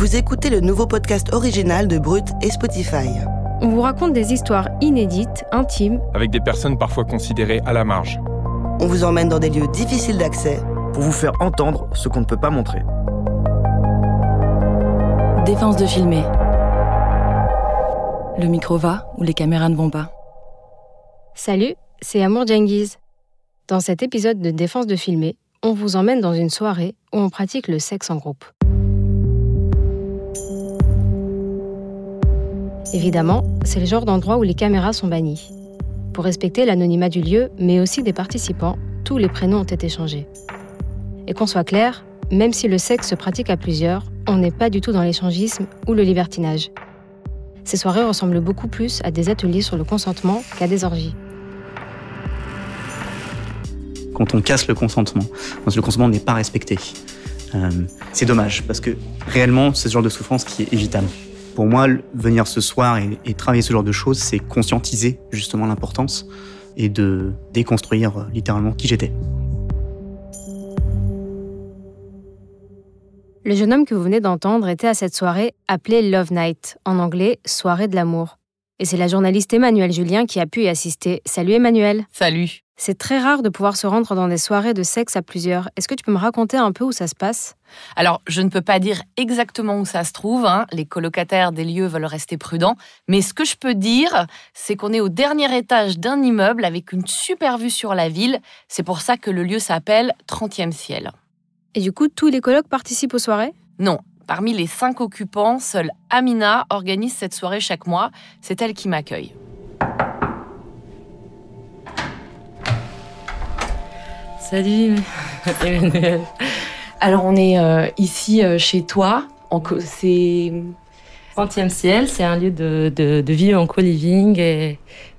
Vous écoutez le nouveau podcast original de Brut et Spotify. On vous raconte des histoires inédites, intimes, Avec des personnes parfois considérées à la marge. On vous emmène dans des lieux difficiles d'accès. Pour vous faire entendre ce qu'on ne peut pas montrer. Défense de filmer. Le micro va ou les caméras ne vont pas. Salut, c'est Amour Djengiz. Dans cet épisode de Défense de filmer, on vous emmène dans une soirée où on pratique le sexe en groupe. Évidemment, c'est le genre d'endroit où les caméras sont bannies. Pour respecter l'anonymat du lieu, mais aussi des participants, tous les prénoms ont été changés. Et qu'on soit clair, même si le sexe se pratique à plusieurs, on n'est pas du tout dans l'échangisme ou le libertinage. Ces soirées ressemblent beaucoup plus à des ateliers sur le consentement qu'à des orgies. quand on casse le consentement, quand le consentement n'est pas respecté. Euh, c'est dommage parce que réellement, c'est ce genre de souffrance qui est évitable. Pour moi, venir ce soir et, et travailler ce genre de choses, c'est conscientiser justement l'importance et de déconstruire euh, littéralement qui j'étais. Le jeune homme que vous venez d'entendre était à cette soirée appelée Love Night, en anglais soirée de l'amour. Et c'est la journaliste Emmanuelle Julien qui a pu y assister. Salut Emmanuel. Salut. C'est très rare de pouvoir se rendre dans des soirées de sexe à plusieurs. Est-ce que tu peux me raconter un peu où ça se passe? Alors, je ne peux pas dire exactement où ça se trouve. hein. Les colocataires des lieux veulent rester prudents. Mais ce que je peux dire, c'est qu'on est au dernier étage d'un immeuble avec une super vue sur la ville. C'est pour ça que le lieu s'appelle 30e ciel. Et du coup, tous les colocs participent aux soirées? Non, parmi les cinq occupants, seule Amina organise cette soirée chaque mois. C'est elle qui m'accueille. Salut, Emmanuel. Alors, on est euh, ici euh, chez toi. En co- C'est 30e ciel, c'est un lieu de, de, de vie en co-living et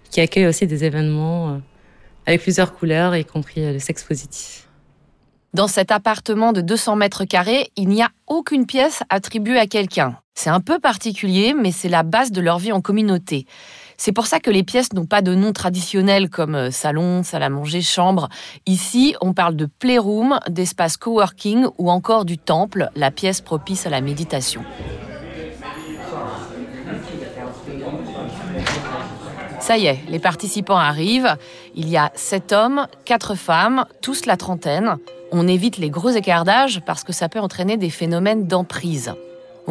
qui accueille aussi des événements euh, avec plusieurs couleurs, y compris euh, le sexe positif. Dans cet appartement de 200 mètres carrés, il n'y a aucune pièce attribuée à quelqu'un. C'est un peu particulier, mais c'est la base de leur vie en communauté. C'est pour ça que les pièces n'ont pas de nom traditionnel comme euh, salon, salle à manger, chambre. Ici, on parle de playroom, d'espace coworking ou encore du temple, la pièce propice à la méditation. Ça y est, les participants arrivent. Il y a sept hommes, quatre femmes, tous la trentaine. On évite les gros écarts d'âge parce que ça peut entraîner des phénomènes d'emprise.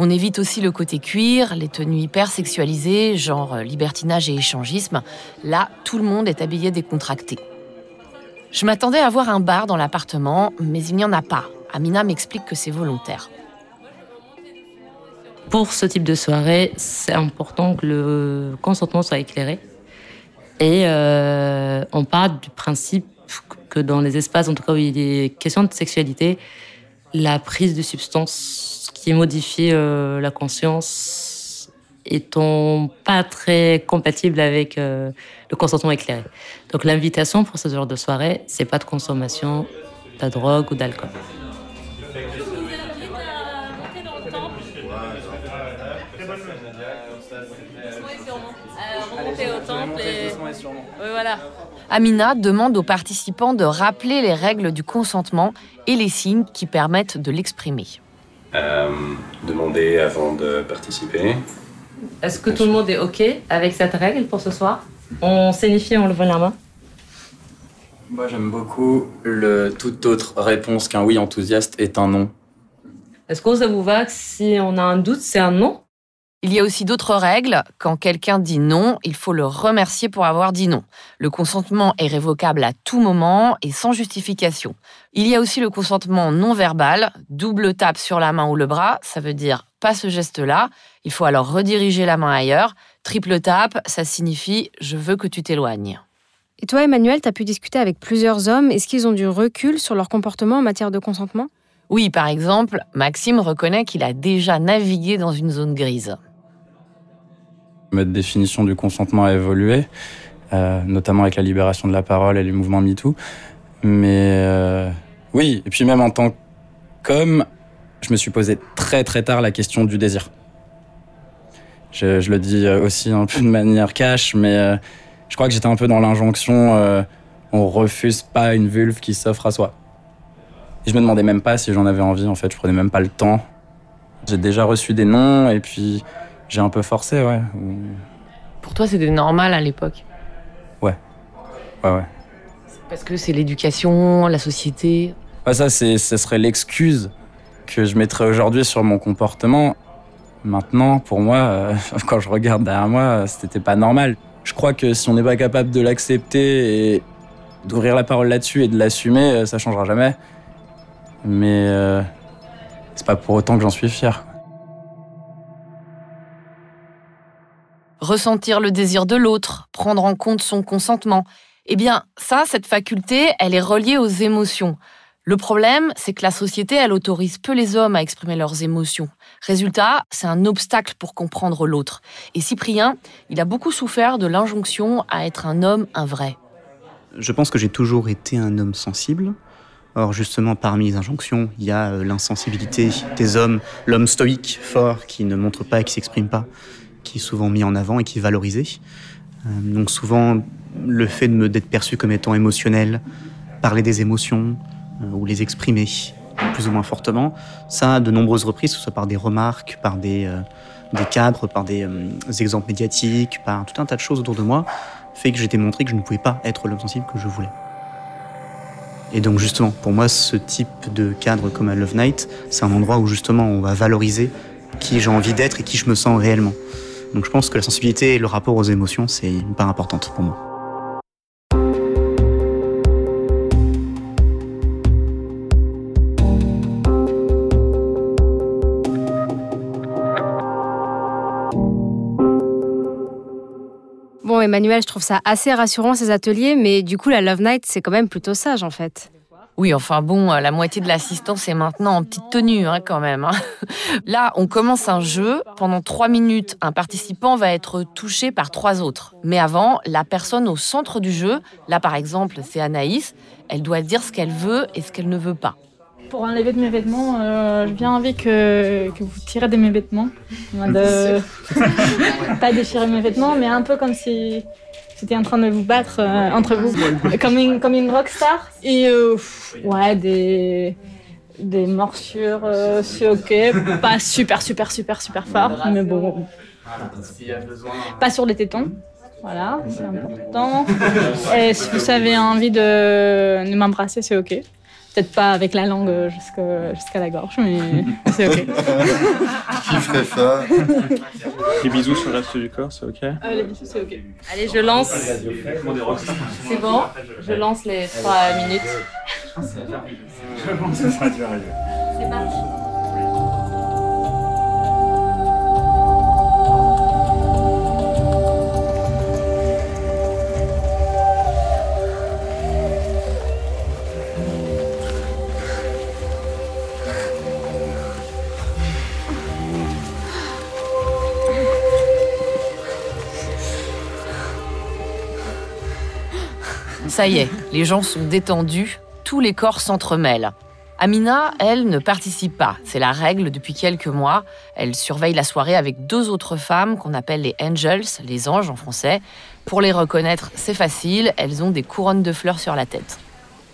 On évite aussi le côté cuir, les tenues hyper sexualisées, genre euh, libertinage et échangisme. Là, tout le monde est habillé décontracté. Je m'attendais à voir un bar dans l'appartement, mais il n'y en a pas. Amina m'explique que c'est volontaire. Pour ce type de soirée, c'est important que le consentement soit éclairé. Et euh, on part du principe que dans les espaces, en tout cas où il est question de sexualité, la prise de substances qui modifie euh, la conscience étant pas très compatible avec euh, le consentement éclairé. Donc l'invitation pour ce genre de soirée, c'est pas de consommation de drogue ou d'alcool. Amina demande aux participants de rappeler les règles du consentement et les signes qui permettent de l'exprimer. Euh, demander avant de participer. Est-ce que tout le monde est OK avec cette règle pour ce soir? On signifie en levant la main. Moi, j'aime beaucoup le toute autre réponse qu'un oui enthousiaste est un non. Est-ce que ça vous va que si on a un doute, c'est un non? Il y a aussi d'autres règles. Quand quelqu'un dit non, il faut le remercier pour avoir dit non. Le consentement est révocable à tout moment et sans justification. Il y a aussi le consentement non verbal, double tape sur la main ou le bras, ça veut dire pas ce geste-là. Il faut alors rediriger la main ailleurs. Triple tape, ça signifie je veux que tu t'éloignes. Et toi, Emmanuel, t'as pu discuter avec plusieurs hommes. Est-ce qu'ils ont du recul sur leur comportement en matière de consentement? Oui, par exemple, Maxime reconnaît qu'il a déjà navigué dans une zone grise. Notre définition du consentement a évolué, euh, notamment avec la libération de la parole et les mouvements MeToo. Mais euh, oui, et puis même en tant qu'homme, je me suis posé très très tard la question du désir. Je, le dis aussi un peu de manière cash, mais euh, je crois que j'étais un peu dans l'injonction euh, on refuse pas une vulve qui s'offre à soi. Et je me demandais même pas si j'en avais envie, en fait, je prenais même pas le temps. J'ai déjà reçu des noms et puis j'ai un peu forcé, ouais. Pour toi, c'était normal à l'époque Ouais. Ouais, ouais. Parce que c'est l'éducation, la société. Ouais, ça, c'est, ce serait l'excuse que je mettrais aujourd'hui sur mon comportement. Maintenant, pour moi, euh, quand je regarde derrière moi, c'était pas normal. Je crois que si on n'est pas capable de l'accepter et d'ouvrir la parole là-dessus et de l'assumer, euh, ça changera jamais. Mais euh, c'est pas pour autant que j'en suis fier. Ressentir le désir de l'autre, prendre en compte son consentement. Eh bien, ça, cette faculté, elle est reliée aux émotions. Le problème, c'est que la société, elle autorise peu les hommes à exprimer leurs émotions. Résultat, c'est un obstacle pour comprendre l'autre. Et Cyprien, il a beaucoup souffert de l'injonction à être un homme, un vrai. Je pense que j'ai toujours été un homme sensible. Or, justement, parmi les injonctions, il y a euh, l'insensibilité des hommes, l'homme stoïque, fort, qui ne montre pas et qui s'exprime pas, qui est souvent mis en avant et qui est valorisé. Euh, donc souvent, le fait d'être perçu comme étant émotionnel, parler des émotions euh, ou les exprimer plus ou moins fortement, ça, de nombreuses reprises, que ce soit par des remarques, par des, euh, des cadres, par des, exemples médiatiques, par tout un tas de choses autour de moi, fait que j'ai démontré que je ne pouvais pas être l'homme sensible que je voulais. Et donc justement, pour moi, ce type de cadre comme à Love Night, c'est un endroit où justement on va valoriser qui j'ai envie d'être et qui je me sens réellement. Donc je pense que la sensibilité et le rapport aux émotions, c'est une part importante pour moi. Bon, Emmanuel, je trouve ça assez rassurant ces ateliers, mais du coup, la Love Night, c'est quand même plutôt sage en fait. Oui, enfin bon, euh, la moitié de l'assistance est maintenant en petite tenue hein, quand même. hein. Là, on commence un jeu. Pendant trois minutes, un participant va être touché par trois autres. Mais avant, la personne au centre du jeu, là par exemple, c'est Anaïs, elle doit dire ce qu'elle veut et ce qu'elle ne veut pas. Pour enlever de mes vêtements, euh, j'ai bien envie que, que vous tirez de mes vêtements. En mode, euh, pas déchirer mes vêtements, mais un peu comme si j'étais en train de vous battre euh, entre vous. Comme une, comme une rockstar. Et euh, pff, ouais, des, des morsures, euh, c'est ok. Pas super, super, super, super fort, mais bon. Pas sur les tétons. Voilà, c'est important. Et si vous avez envie de, de m'embrasser, c'est ok. Peut-être pas avec la langue jusqu'à jusqu'à la gorge, mais c'est ok. Qui ferait ça Les bisous sur le reste du corps, c'est ok Euh, les bisous, c'est ok. Allez, je lance. C'est bon, je lance les trois minutes. C'est parti. Ça y est, les gens sont détendus, tous les corps s'entremêlent. Amina, elle, ne participe pas. C'est la règle depuis quelques mois. Elle surveille la soirée avec deux autres femmes qu'on appelle les angels, les anges en français. Pour les reconnaître, c'est facile, elles ont des couronnes de fleurs sur la tête.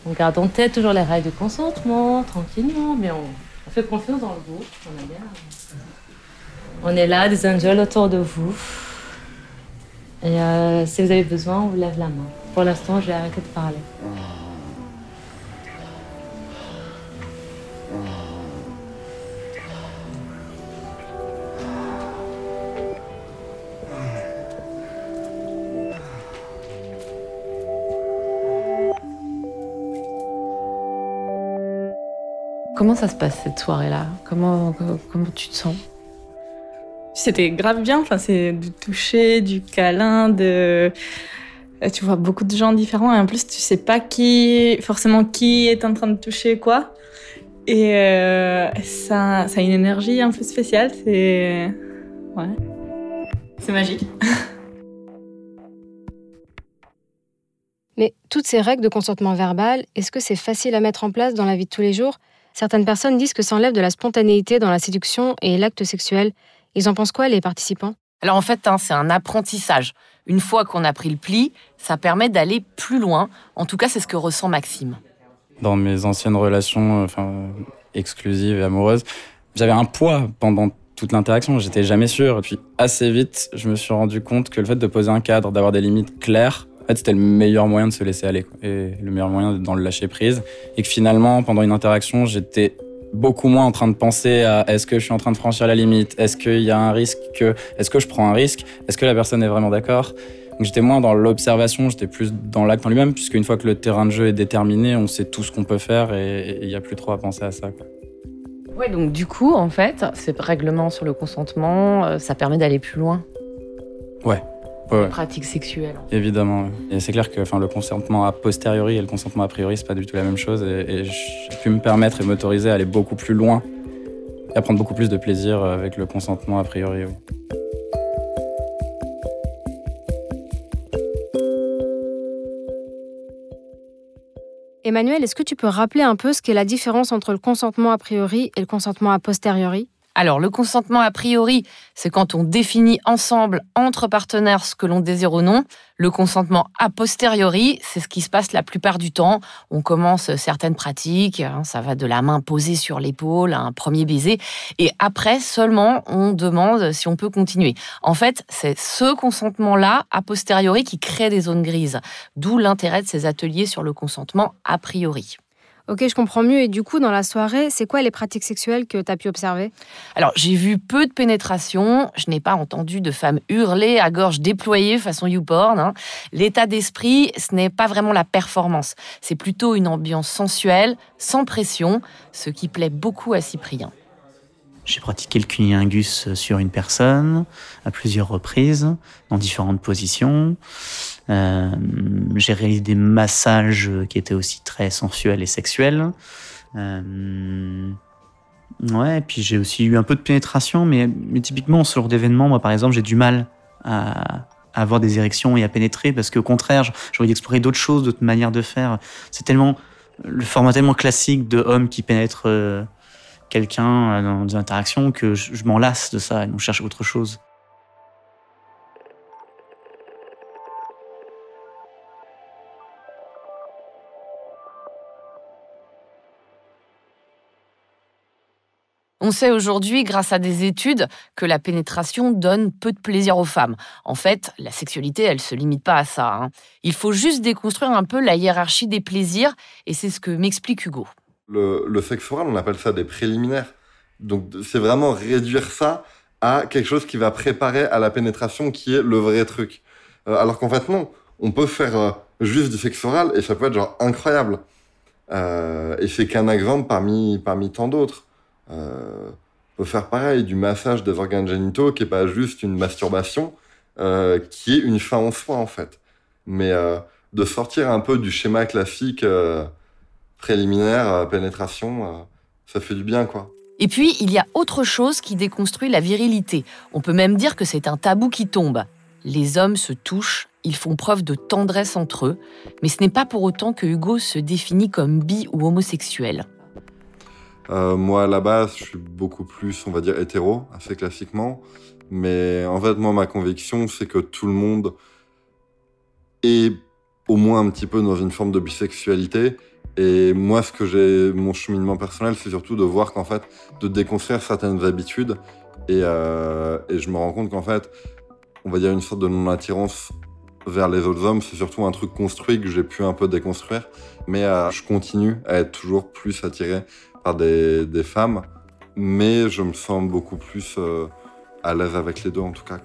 On garde en tête toujours les règles de consentement, tranquillement, mais on, fait confiance dans le groupe. On, est bien. on est là, des angels autour de vous. Et euh, si vous avez besoin, on vous lève la main. Pour l'instant, je vais arrêter de parler. Comment ça se passe cette soirée-là? Comment, comment tu te sens? C'était grave bien, enfin, c'est du toucher, du câlin, de... Tu vois beaucoup de gens différents et en plus tu sais pas qui, forcément qui est en train de toucher quoi. Et euh, ça, ça a une énergie un peu spéciale, c'est... Ouais. C'est magique. Mais toutes ces règles de consentement verbal, est-ce que c'est facile à mettre en place dans la vie de tous les jours? Certaines personnes disent que ça enlève de la spontanéité dans la séduction et l'acte sexuel. Ils en pensent quoi, les participants? Alors en fait, hein, c'est un apprentissage. Une fois qu'on a pris le pli, ça permet d'aller plus loin. En tout cas, c'est ce que ressent Maxime. Dans mes anciennes relations enfin, exclusives et amoureuses, j'avais un poids pendant toute l'interaction, j'étais jamais sûr. Et puis assez vite, je me suis rendu compte que le fait de poser un cadre, d'avoir des limites claires, en fait, c'était le meilleur moyen de se laisser aller et le meilleur moyen d'être dans le lâcher prise. Et que finalement, pendant une interaction, j'étais beaucoup moins en train de penser à est-ce que je suis en train de franchir la limite, est-ce qu'il y a un risque que, est-ce que je prends un risque, est-ce que la personne est vraiment d'accord? Donc j'étais moins dans l'observation, j'étais plus dans l'acte en lui-même, puisqu'une fois que le terrain de jeu est déterminé, on sait tout ce qu'on peut faire et il n'y a plus trop à penser à ça. Quoi. Ouais, donc du coup, en fait, ces règlements sur le consentement, euh, ça permet d'aller plus loin. Ouais, ouais. Pratique sexuelle. Évidemment. Et c'est clair que enfin, le consentement a posteriori et le consentement a priori, c'est pas du tout la même chose. Et, j'ai pu me permettre et m'autoriser à aller beaucoup plus loin et à prendre beaucoup plus de plaisir avec le consentement a priori. Emmanuel, est-ce que tu peux rappeler un peu ce qu'est la différence entre le consentement a priori et le consentement a posteriori? Alors, le consentement a priori, c'est quand on définit ensemble, entre partenaires, ce que l'on désire ou non. Le consentement a posteriori, c'est ce qui se passe la plupart du temps. On commence certaines pratiques, hein, ça va de la main posée sur l'épaule un premier baiser, et après seulement on demande si on peut continuer. En fait, c'est ce consentement-là, a posteriori, qui crée des zones grises, d'où l'intérêt de ces ateliers sur le consentement a priori. Ok, je comprends mieux. Et du coup, dans la soirée, c'est quoi les pratiques sexuelles que tu as pu observer? Alors, j'ai vu peu de pénétration. Je n'ai pas entendu de femmes hurler à gorge déployée façon YouPorn. Hein. L'état d'esprit, ce n'est pas vraiment la performance. C'est plutôt une ambiance sensuelle, sans pression, ce qui plaît beaucoup à Cyprien. J'ai pratiqué le cunilingus sur une personne à plusieurs reprises, dans différentes positions. Euh, j'ai réalisé des massages qui étaient aussi très sensuels et sexuels. Euh, ouais, et puis j'ai aussi eu un peu de pénétration, mais, typiquement, ce genre d'événement, moi par exemple, j'ai du mal à, avoir des érections et à pénétrer parce qu'au contraire, j'ai envie d'explorer d'autres choses, d'autres manières de faire. C'est tellement le format tellement classique de homme qui pénètre. Quelqu'un euh, dans des interactions que je, m'en lasse de ça et on cherche autre chose. On sait aujourd'hui, grâce à des études, que la pénétration donne peu de plaisir aux femmes. En fait, la sexualité, elle se limite pas à ça. Hein. Il faut juste déconstruire un peu la hiérarchie des plaisirs, et c'est ce que m'explique Hugo. Le, sexe oral, on appelle ça des préliminaires. Donc c'est vraiment réduire ça à quelque chose qui va préparer à la pénétration, qui est le vrai truc. Euh, alors qu'en fait non, on peut faire euh, juste du sexe oral et ça peut être genre incroyable. Euh, et c'est qu'un exemple parmi parmi tant d'autres. on peut faire pareil, du massage des organes génitaux qui est pas juste une masturbation, qui est une fin en soi en fait. Mais de sortir un peu du schéma classique préliminaire, euh, pénétration, euh, ça fait du bien, quoi. Et puis, il y a autre chose qui déconstruit la virilité. On peut même dire que c'est un tabou qui tombe. Les hommes se touchent, ils font preuve de tendresse entre eux, mais ce n'est pas pour autant que Hugo se définit comme bi ou homosexuel. Euh, moi, à la base, je suis beaucoup plus, on va dire, hétéro, assez classiquement. Mais en fait, moi, ma conviction, c'est que tout le monde est au moins un petit peu dans une forme de bisexualité et moi, ce que j'ai, mon cheminement personnel, c'est surtout de voir qu'en fait, de déconstruire certaines habitudes. Et, euh, et je me rends compte qu'en fait, on va dire une sorte de non-attirance vers les autres hommes, c'est surtout un truc construit que j'ai pu un peu déconstruire. Mais euh, je continue à être toujours plus attiré par des, femmes. Mais je me sens beaucoup plus euh, à l'aise avec les deux, en tout cas.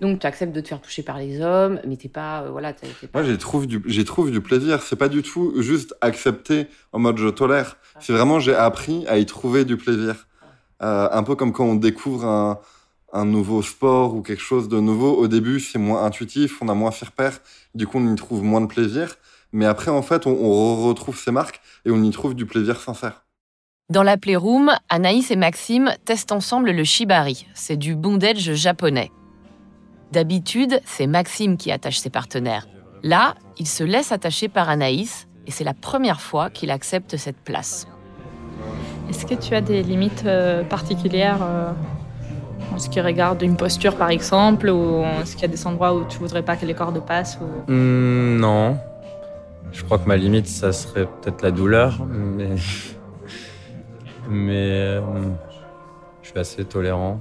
Donc tu acceptes de te faire toucher par les hommes, mais t'es pas, euh, voilà, pas... Moi, j'ai trouvé du, j'ai trouvé du plaisir. C'est pas du tout juste accepter en mode je tolère. Ah. C'est vraiment j'ai appris à y trouver du plaisir. Euh, un peu comme quand on découvre un, un, nouveau sport ou quelque chose de nouveau. Au début, c'est moins intuitif, on a moins fait repère. Du coup, on y trouve moins de plaisir. Mais après, en fait, on, on retrouve ses marques et on y trouve du plaisir sincère. Dans la Playroom, Anaïs et Maxime testent ensemble le shibari. C'est du bondage japonais. D'habitude, c'est Maxime qui attache ses partenaires. Là, il se laisse attacher par Anaïs et c'est la première fois qu'il accepte cette place. Est-ce que tu as des limites euh, particulières euh, en ce qui regarde une posture par exemple ou est-ce qu'il y a des endroits où tu voudrais pas que les cordes passent ou... Hmm, non. Je crois que ma limite, ça serait peut-être la douleur, mais. mais. euh, je suis assez tolérant.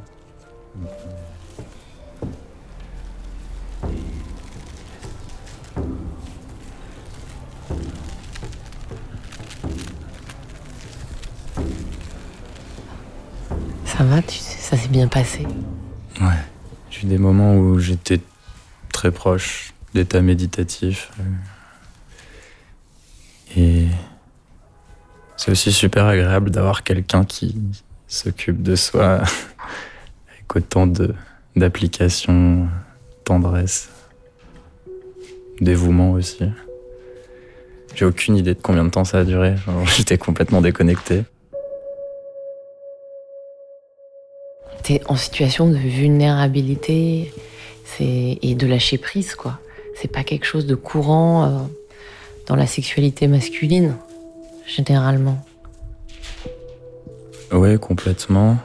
Ça va, tu ça s'est bien passé. Ouais. J'ai eu des moments où j'étais très proche d'état méditatif. euh. Et c'est aussi super agréable d'avoir quelqu'un qui s'occupe de soi avec autant d'application, tendresse, dévouement aussi. J'ai aucune idée de combien de temps ça a duré. J'étais complètement déconnecté. T'es en situation de vulnérabilité et de lâcher prise, quoi. C'est pas quelque chose de courant euh, dans la sexualité masculine, généralement. Ouais, complètement.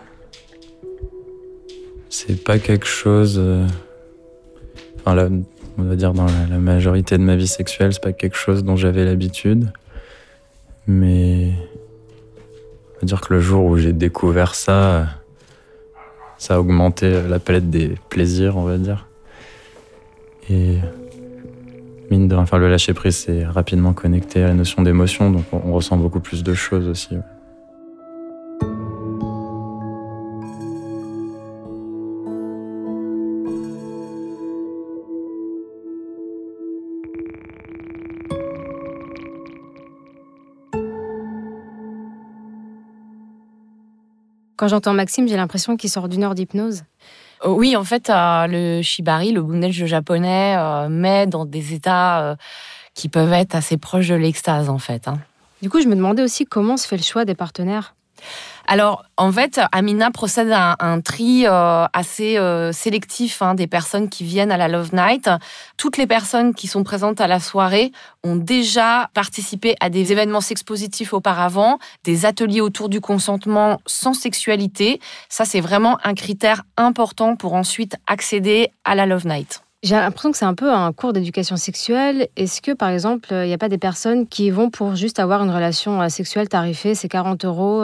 C'est pas quelque chose. euh, Enfin, là, on va dire dans la, la majorité de ma vie sexuelle, c'est pas quelque chose dont j'avais l'habitude. Mais. On va dire que le jour où j'ai découvert ça, ça a augmenté euh, la palette des plaisirs, on va dire. Et. Mine de rien, enfin, le lâcher prise, c'est rapidement connecté à la notion d'émotion, donc on, ressent beaucoup plus de choses aussi. Quand j'entends Maxime, j'ai l'impression qu'il sort d'une heure d'hypnose. Euh, Oui, en fait, euh, le shibari, le bondage japonais, euh, met dans des états euh, qui peuvent être assez proches de l'extase, en fait. hein. Du coup, je me demandais aussi comment se fait le choix des partenaires. Alors, en fait, Amina procède à un, tri euh, assez euh, sélectif hein, des personnes qui viennent à la Love Night. Toutes les personnes qui sont présentes à la soirée ont déjà participé à des événements sexpositifs auparavant, des ateliers autour du consentement sans sexualité. Ça, c'est vraiment un critère important pour ensuite accéder à la Love Night. J'ai l'impression que c'est un peu un cours d'éducation sexuelle. Est-ce que, par exemple, il n'y a pas des personnes qui vont pour juste avoir une relation euh, sexuelle tarifée, c'est 40 euros,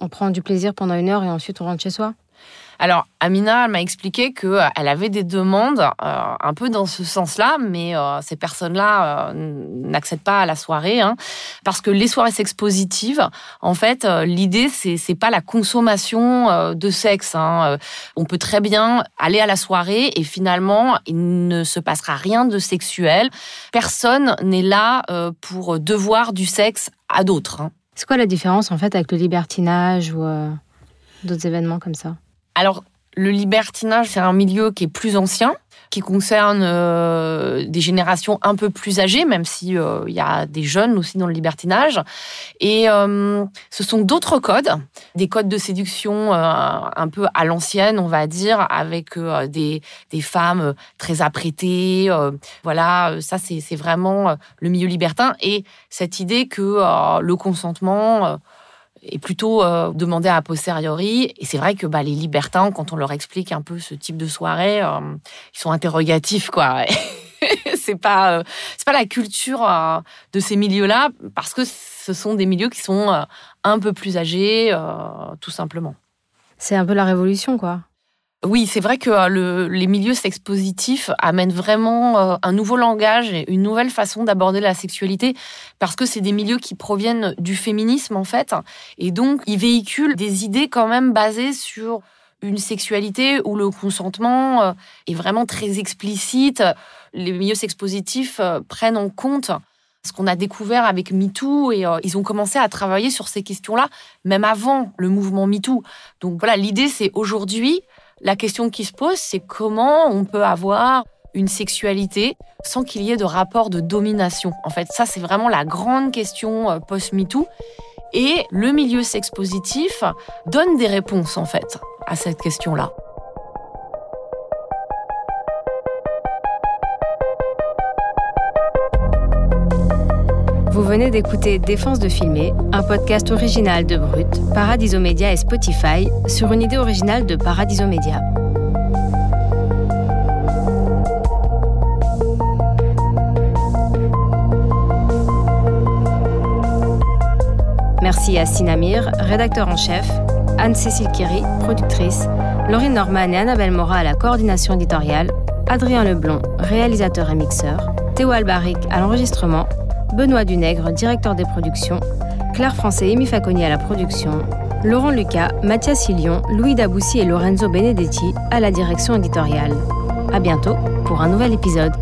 on prend du plaisir pendant une heure et ensuite on rentre chez soi Alors, Amina m'a expliqué qu'elle avait des demandes euh, un peu dans ce sens-là, mais euh, ces personnes-là euh, n'accèdent pas à la soirée, hein, parce que les soirées sexpositives, en fait, euh, l'idée c'est c'est pas la consommation euh, de sexe. hein. Euh, On peut très bien aller à la soirée et finalement il ne se passera rien de sexuel. Personne n'est là euh, pour devoir du sexe à d'autres. hein. C'est quoi la différence en fait avec le libertinage ou euh, d'autres événements comme ça? Le libertinage, c'est un milieu qui est plus ancien, qui concerne euh, des générations un peu plus âgées, même si euh, il y a des jeunes aussi dans le libertinage. Et euh, ce sont d'autres codes, des codes de séduction euh, un peu à l'ancienne, on va dire, avec euh, des, des femmes très apprêtées. euh, voilà, euh, ça c'est vraiment euh, le milieu libertin. Et cette idée que euh, le consentement est plutôt euh, demandé a posteriori. Et c'est vrai que bah, les libertins, quand on leur explique un peu ce type de soirée, euh, ils sont interrogatifs, quoi. c'est pas, euh, c'est pas la culture de ces milieux-là, parce que ce sont des milieux qui sont un peu plus âgés, tout simplement. C'est un peu la révolution, quoi. Oui, c'est vrai que euh, le- les milieux sexpositifs amènent vraiment euh, un nouveau langage et une nouvelle façon d'aborder la sexualité parce que c'est des milieux qui proviennent du féminisme en fait et donc ils véhiculent des idées quand même basées sur une sexualité où le consentement euh, est vraiment très explicite. Les milieux sexpositifs prennent en compte ce qu'on a découvert avec MeToo et ils ont commencé à travailler sur ces questions-là même avant le mouvement MeToo. Donc voilà, l'idée c'est aujourd'hui la question qui se pose, c'est comment on peut avoir une sexualité sans qu'il y ait de rapport de domination. En fait, ça, c'est vraiment la grande question euh, post-MeToo. Et le milieu sexpositif donne des réponses, en fait, à cette question-là. Vous venez d'écouter Défense de filmer, un podcast original de Brut, Paradiso Media et Spotify sur une idée originale de Paradiso Media. Merci à Sinamir, rédacteur en chef, Anne-Cécile Kiri, productrice, Laurine Norman et Annabelle Mora à la coordination éditoriale, Adrien Leblond, réalisateur et mixeur, Théo Albaric à l'enregistrement, Benoît Dunègre, directeur des productions, Claire Français et Amy Faconi à la production, Laurent Lucas, Mathias Hillion, Louis Daboussi et Lorenzo Benedetti à la direction éditoriale. À bientôt pour un nouvel épisode.